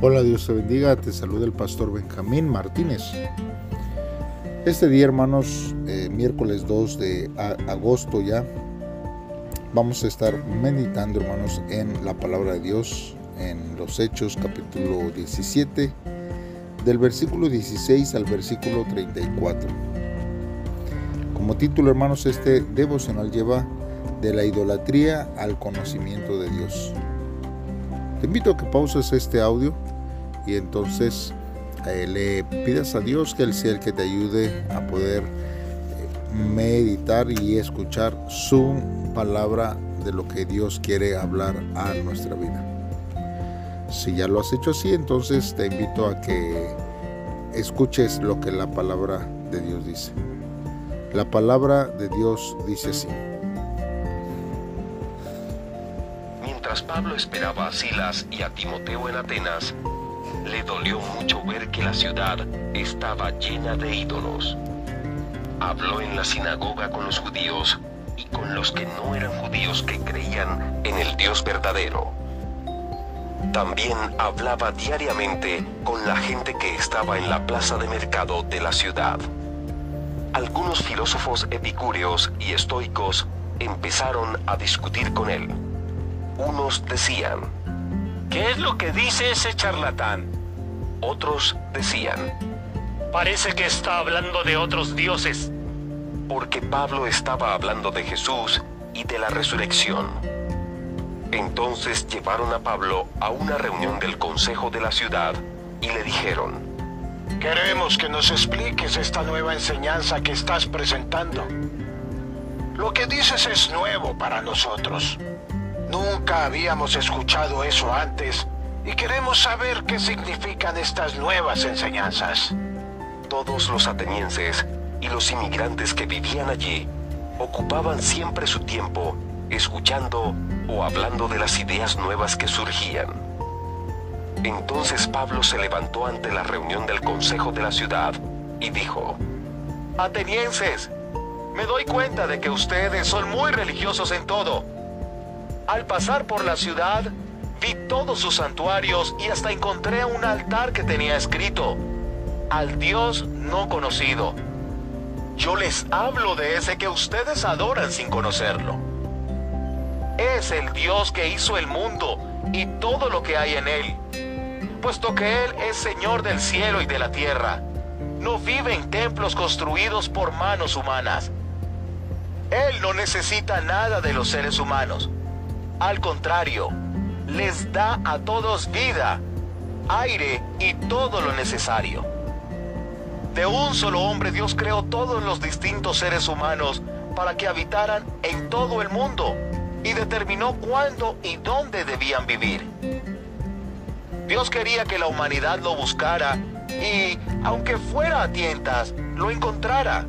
Hola, Dios te bendiga, te saluda el pastor Benjamín Martínez. Este día, hermanos, eh, miércoles 2 de agosto ya, vamos a estar meditando, hermanos, en la palabra de Dios, en los Hechos capítulo 17, del versículo 16 al versículo 34. Como título, hermanos, este devocional lleva de la idolatría al conocimiento de Dios. Te invito a que pauses este audio y entonces eh, le pidas a Dios que Él sea el que te ayude a poder eh, meditar y escuchar su palabra de lo que Dios quiere hablar a nuestra vida. Si ya lo has hecho así, entonces te invito a que escuches lo que la palabra de Dios dice. La palabra de Dios dice así. Mientras Pablo esperaba a Silas y a Timoteo en Atenas, le dolió mucho ver que la ciudad estaba llena de ídolos. Habló en la sinagoga con los judíos y con los que no eran judíos que creían en el Dios verdadero. También hablaba diariamente con la gente que estaba en la plaza de mercado de la ciudad. Algunos filósofos epicúreos y estoicos empezaron a discutir con él. Unos decían, ¿qué es lo que dice ese charlatán? Otros decían, parece que está hablando de otros dioses. Porque Pablo estaba hablando de Jesús y de la resurrección. Entonces llevaron a Pablo a una reunión del consejo de la ciudad y le dijeron, Queremos que nos expliques esta nueva enseñanza que estás presentando. Lo que dices es nuevo para nosotros. Nunca habíamos escuchado eso antes y queremos saber qué significan estas nuevas enseñanzas. Todos los atenienses y los inmigrantes que vivían allí ocupaban siempre su tiempo escuchando o hablando de las ideas nuevas que surgían. Entonces Pablo se levantó ante la reunión del consejo de la ciudad y dijo, Atenienses, me doy cuenta de que ustedes son muy religiosos en todo. Al pasar por la ciudad, vi todos sus santuarios y hasta encontré un altar que tenía escrito, al Dios no conocido. Yo les hablo de ese que ustedes adoran sin conocerlo. Es el Dios que hizo el mundo y todo lo que hay en él puesto que Él es Señor del cielo y de la tierra. No vive en templos construidos por manos humanas. Él no necesita nada de los seres humanos. Al contrario, les da a todos vida, aire y todo lo necesario. De un solo hombre Dios creó todos los distintos seres humanos para que habitaran en todo el mundo y determinó cuándo y dónde debían vivir. Dios quería que la humanidad lo buscara y, aunque fuera a tientas, lo encontrara.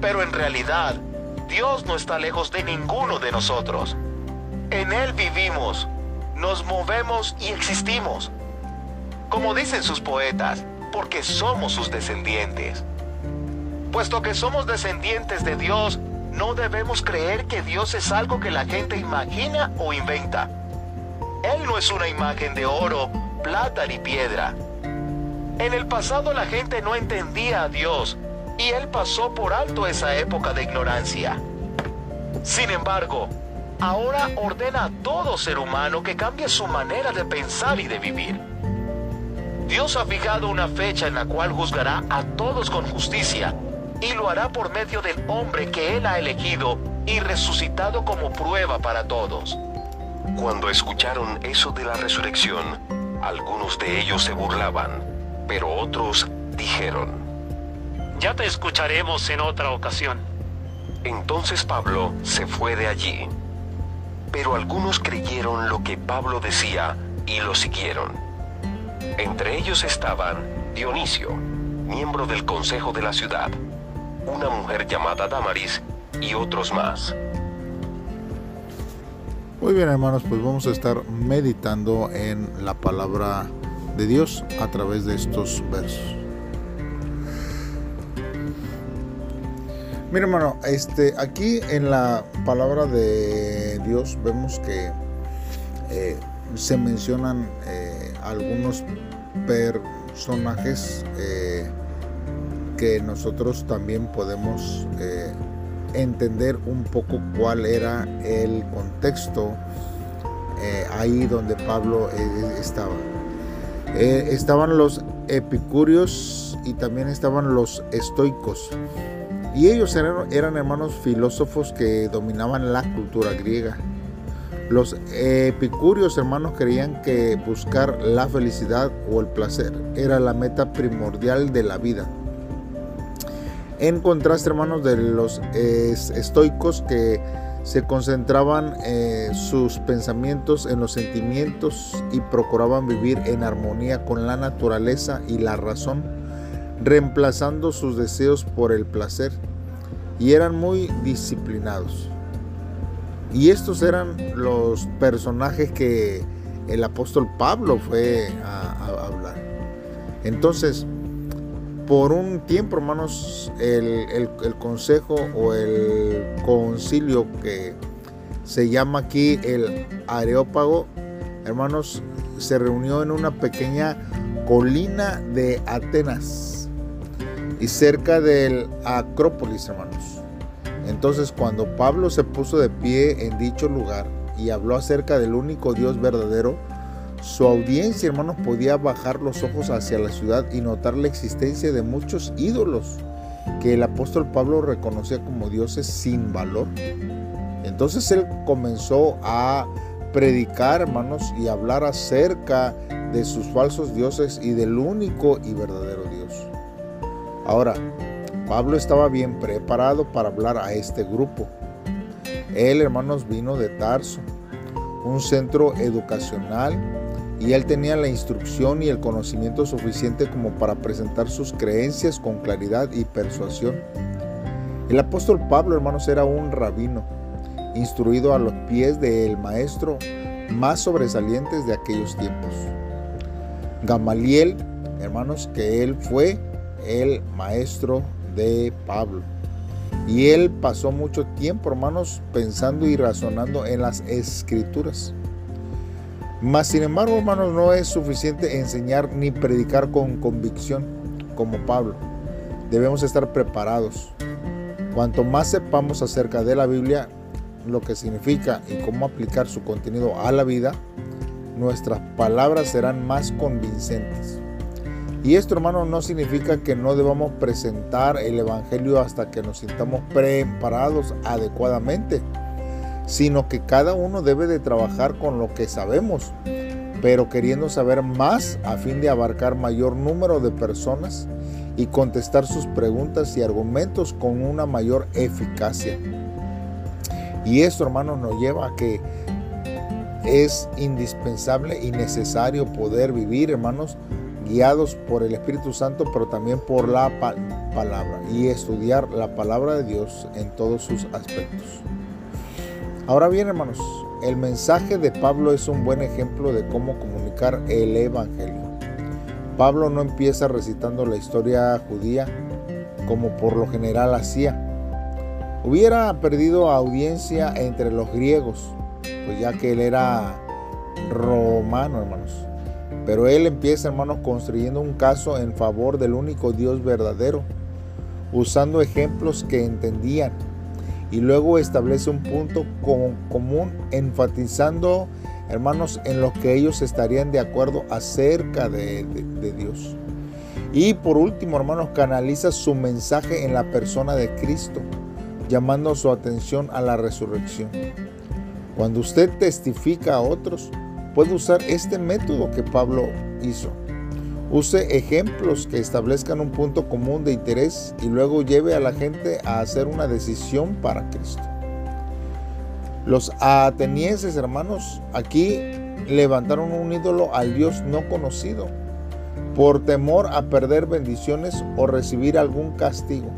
Pero en realidad, Dios no está lejos de ninguno de nosotros. En Él vivimos, nos movemos y existimos. Como dicen sus poetas, porque somos sus descendientes. Puesto que somos descendientes de Dios, no debemos creer que Dios es algo que la gente imagina o inventa. Él no es una imagen de oro, plata ni piedra. En el pasado la gente no entendía a Dios y Él pasó por alto esa época de ignorancia. Sin embargo, ahora ordena a todo ser humano que cambie su manera de pensar y de vivir. Dios ha fijado una fecha en la cual juzgará a todos con justicia y lo hará por medio del hombre que Él ha elegido y resucitado como prueba para todos. Cuando escucharon eso de la resurrección, algunos de ellos se burlaban, pero otros dijeron, Ya te escucharemos en otra ocasión. Entonces Pablo se fue de allí. Pero algunos creyeron lo que Pablo decía y lo siguieron. Entre ellos estaban Dionisio, miembro del consejo de la ciudad, una mujer llamada Damaris y otros más. Muy bien hermanos, pues vamos a estar meditando en la palabra de Dios a través de estos versos. Mira hermano, este, aquí en la palabra de Dios vemos que eh, se mencionan eh, algunos personajes eh, que nosotros también podemos entender un poco cuál era el contexto ahí donde Pablo estaba. estaban los epicúreos y también estaban los estoicos. Y ellos eran, hermanos filósofos que dominaban la cultura griega. Los epicúreos hermanos creían que buscar la felicidad o el placer era la meta primordial de la vida. En contraste hermanos de los estoicos que se concentraban eh, sus pensamientos en los sentimientos y procuraban vivir en armonía con la naturaleza y la razón, reemplazando sus deseos por el placer, y eran muy disciplinados. Y estos eran los personajes que el apóstol Pablo fue a, hablar. Entonces, por un tiempo, hermanos, el, consejo o el concilio que se llama aquí el Areópago, hermanos, se reunió en una pequeña colina de Atenas y cerca del Acrópolis, hermanos. Entonces cuando Pablo se puso de pie en dicho lugar y habló acerca del único Dios verdadero, su audiencia, hermanos, podía bajar los ojos hacia la ciudad y notar la existencia de muchos ídolos que el apóstol Pablo reconocía como dioses sin valor. Entonces él comenzó a predicar, hermanos, y hablar acerca de sus falsos dioses y del único y verdadero. Ahora, Pablo estaba bien preparado para hablar a este grupo. Él, hermanos, vino de Tarso, un centro educacional, y él tenía la instrucción y el conocimiento suficiente como para presentar sus creencias con claridad y persuasión. El apóstol Pablo, hermanos, era un rabino, instruido a los pies del maestro más sobresalientes de aquellos tiempos. Gamaliel, hermanos, que él fue el maestro de Pablo. Y él pasó mucho tiempo, hermanos, pensando y razonando en las escrituras. Mas, sin embargo, hermanos, no es suficiente enseñar ni predicar con convicción como Pablo. Debemos estar preparados. Cuanto más sepamos acerca de la Biblia, lo que significa y cómo aplicar su contenido a la vida, nuestras palabras serán más convincentes. Y esto, hermano, no significa que no debamos presentar el Evangelio hasta que nos sintamos preparados adecuadamente, sino que cada uno debe de trabajar con lo que sabemos, pero queriendo saber más a fin de abarcar mayor número de personas y contestar sus preguntas y argumentos con una mayor eficacia. Y esto, hermanos, nos lleva a que es indispensable y necesario poder vivir, hermanos, guiados por el Espíritu Santo, pero también por la palabra y estudiar la palabra de Dios en todos sus aspectos. Ahora bien, hermanos, el mensaje de Pablo es un buen ejemplo de cómo comunicar el Evangelio. Pablo no empieza recitando la historia judía como por lo general hacía. Hubiera perdido audiencia entre los griegos, pues ya que él era romano, hermanos. Pero él empieza, hermanos, construyendo un caso en favor del único Dios verdadero, usando ejemplos que entendían. Y luego establece un punto común, enfatizando, hermanos, en lo que ellos estarían de acuerdo acerca de, de Dios. Y por último, hermanos, canaliza su mensaje en la persona de Cristo, llamando su atención a la resurrección. Cuando usted testifica a otros, puede usar este método que Pablo hizo. Use ejemplos que establezcan un punto común de interés y luego lleve a la gente a hacer una decisión para Cristo. Los atenienses, hermanos, aquí levantaron un ídolo al Dios no conocido por temor a perder bendiciones o recibir algún castigo.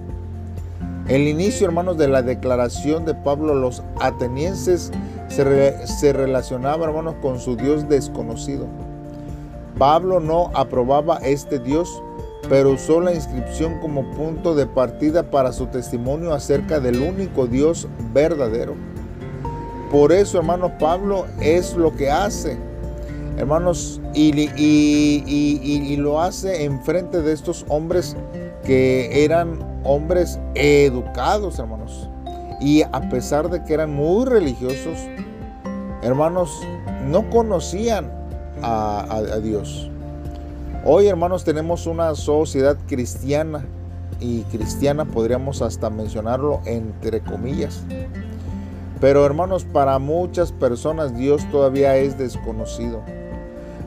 El inicio, hermanos, de la declaración de Pablo, los atenienses se, relacionaba, hermanos, con su Dios desconocido. Pablo no aprobaba este Dios, pero usó la inscripción como punto de partida para su testimonio acerca del único Dios verdadero. Por eso, hermano, Pablo es lo que hace. hermanos, y, y, lo hace en frente de estos hombres que eran hombres educados, hermanos. Y a pesar de que eran muy religiosos, hermanos, no conocían a, Dios. Hoy, hermanos, tenemos una sociedad cristiana y cristiana, podríamos hasta mencionarlo entre comillas. Pero hermanos, para muchas personas Dios todavía es desconocido.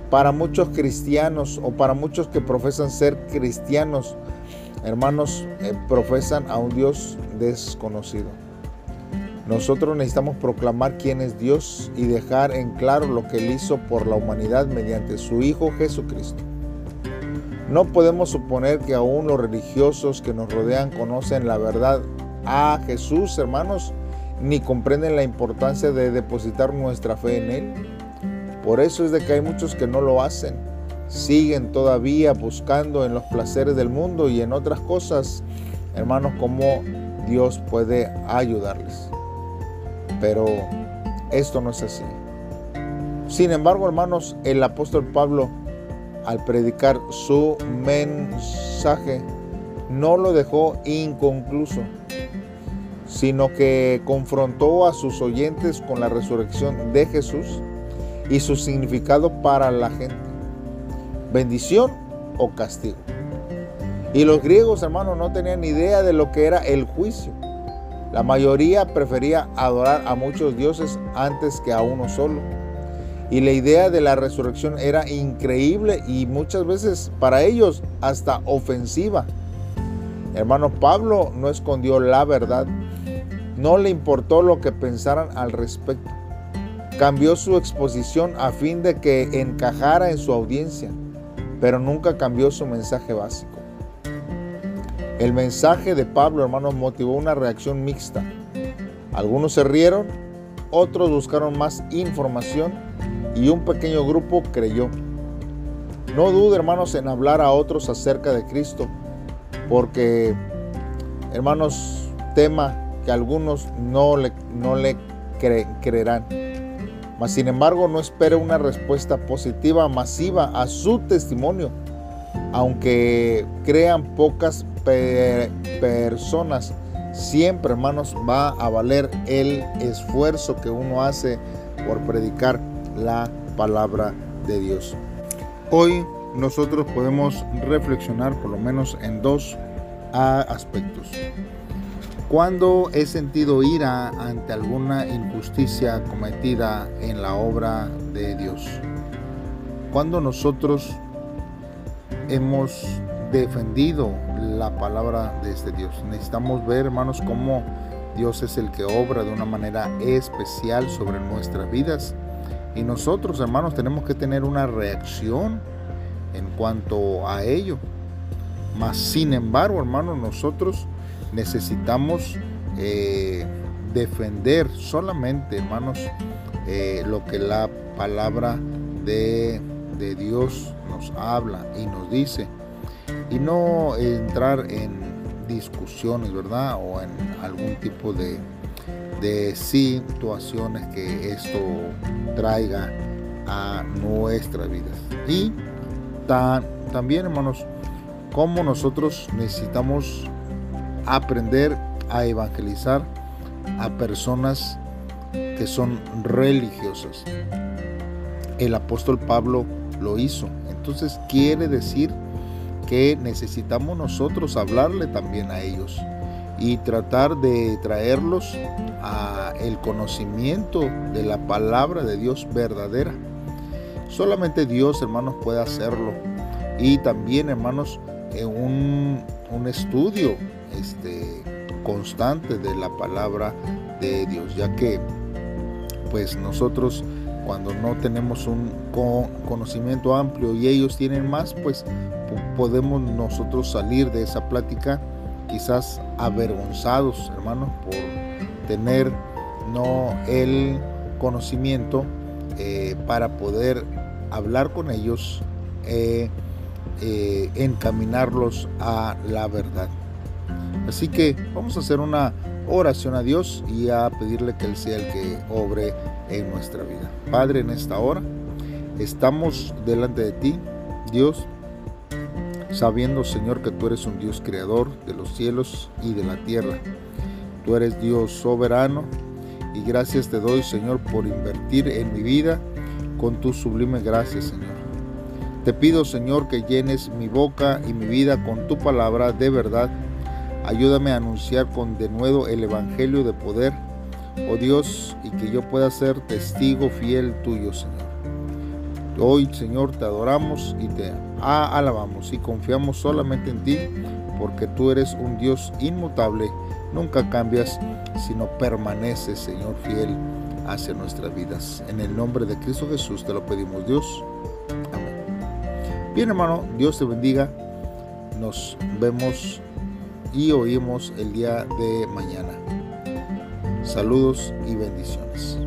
Para muchos cristianos o para muchos que profesan ser cristianos, hermanos, eh, profesan a un Dios desconocido. Nosotros necesitamos proclamar quién es Dios y dejar en claro lo que Él hizo por la humanidad mediante su Hijo Jesucristo. No podemos suponer que aún los religiosos que nos rodean conocen la verdad a Jesús, hermanos, ni comprenden la importancia de depositar nuestra fe en Él. Por eso es de que hay muchos que no lo hacen. Siguen todavía buscando en los placeres del mundo y en otras cosas, hermanos, cómo Dios puede ayudarles. Pero esto no es así. Sin embargo, hermanos, el apóstol Pablo, al predicar su mensaje, no lo dejó inconcluso sino que confrontó a sus oyentes con la resurrección de Jesús y su significado para la gente. Bendición o castigo. Y los griegos, hermanos, no tenían idea de lo que era el juicio. La mayoría prefería adorar a muchos dioses antes que a uno solo. Y la idea de la resurrección era increíble y muchas veces para ellos hasta ofensiva. Hermano Pablo no escondió la verdad, no le importó lo que pensaran al respecto. Cambió su exposición a fin de que encajara en su audiencia, pero nunca cambió su mensaje básico. El mensaje de Pablo, hermanos, motivó una reacción mixta. Algunos se rieron, otros buscaron más información y un pequeño grupo creyó. No dude, hermanos, en hablar a otros acerca de Cristo, porque, hermanos, tema que algunos no le, no le creerán. Mas sin embargo no espere una respuesta positiva masiva a su testimonio, aunque crean pocas personas. Siempre, hermanos, va a valer el esfuerzo que uno hace por predicar la palabra de Dios. Hoy nosotros podemos reflexionar por lo menos en dos aspectos. Cuando he sentido ira ante alguna injusticia cometida en la obra de Dios. Cuando nosotros hemos defendido la palabra de este Dios. Necesitamos ver, hermanos, cómo Dios es el que obra de una manera especial sobre nuestras vidas. Y nosotros, hermanos, tenemos que tener una reacción en cuanto a ello. Mas, sin embargo, hermanos, nosotros necesitamos eh, defender solamente, hermanos, eh, lo que la palabra de, Dios nos habla y nos dice. Y no entrar en discusiones, ¿verdad? O en algún tipo de, de situaciones que esto traiga a nuestras vidas. Y también, hermanos, como nosotros necesitamos aprender a evangelizar a personas que son religiosas. El apóstol Pablo lo hizo. Entonces quiere decir que necesitamos nosotros hablarle también a ellos y tratar de traerlos a el conocimiento de la palabra de Dios verdadera. Solamente Dios, hermanos, puede hacerlo. Y también, hermanos, en un, un estudio este, constante de la palabra de Dios, ya que pues nosotros cuando no tenemos un conocimiento amplio y ellos tienen más, pues podemos nosotros salir de esa plática quizás avergonzados, hermanos, por tener no el conocimiento eh, para poder hablar con ellos, eh, eh, encaminarlos a la verdad. Así que vamos a hacer una oración a Dios y a pedirle que Él sea el que obre en nuestra vida. Padre, en esta hora, Estamos delante de ti, Dios, sabiendo, Señor, que tú eres un Dios creador de los cielos y de la tierra. Tú eres Dios soberano y gracias te doy, Señor, por invertir en mi vida con tu sublime gracia, Señor. Te pido, Señor, que llenes mi boca y mi vida con tu palabra de verdad. Ayúdame a anunciar con denuedo el Evangelio de poder, oh Dios, y que yo pueda ser testigo fiel tuyo, Señor. Hoy, Señor, te adoramos y te alabamos y confiamos solamente en ti, porque tú eres un Dios inmutable, nunca cambias, sino permaneces, Señor, fiel hacia nuestras vidas. En el nombre de Cristo Jesús te lo pedimos, Dios. Amén. Bien, hermano, Dios te bendiga. Nos vemos y oímos el día de mañana. Saludos y bendiciones.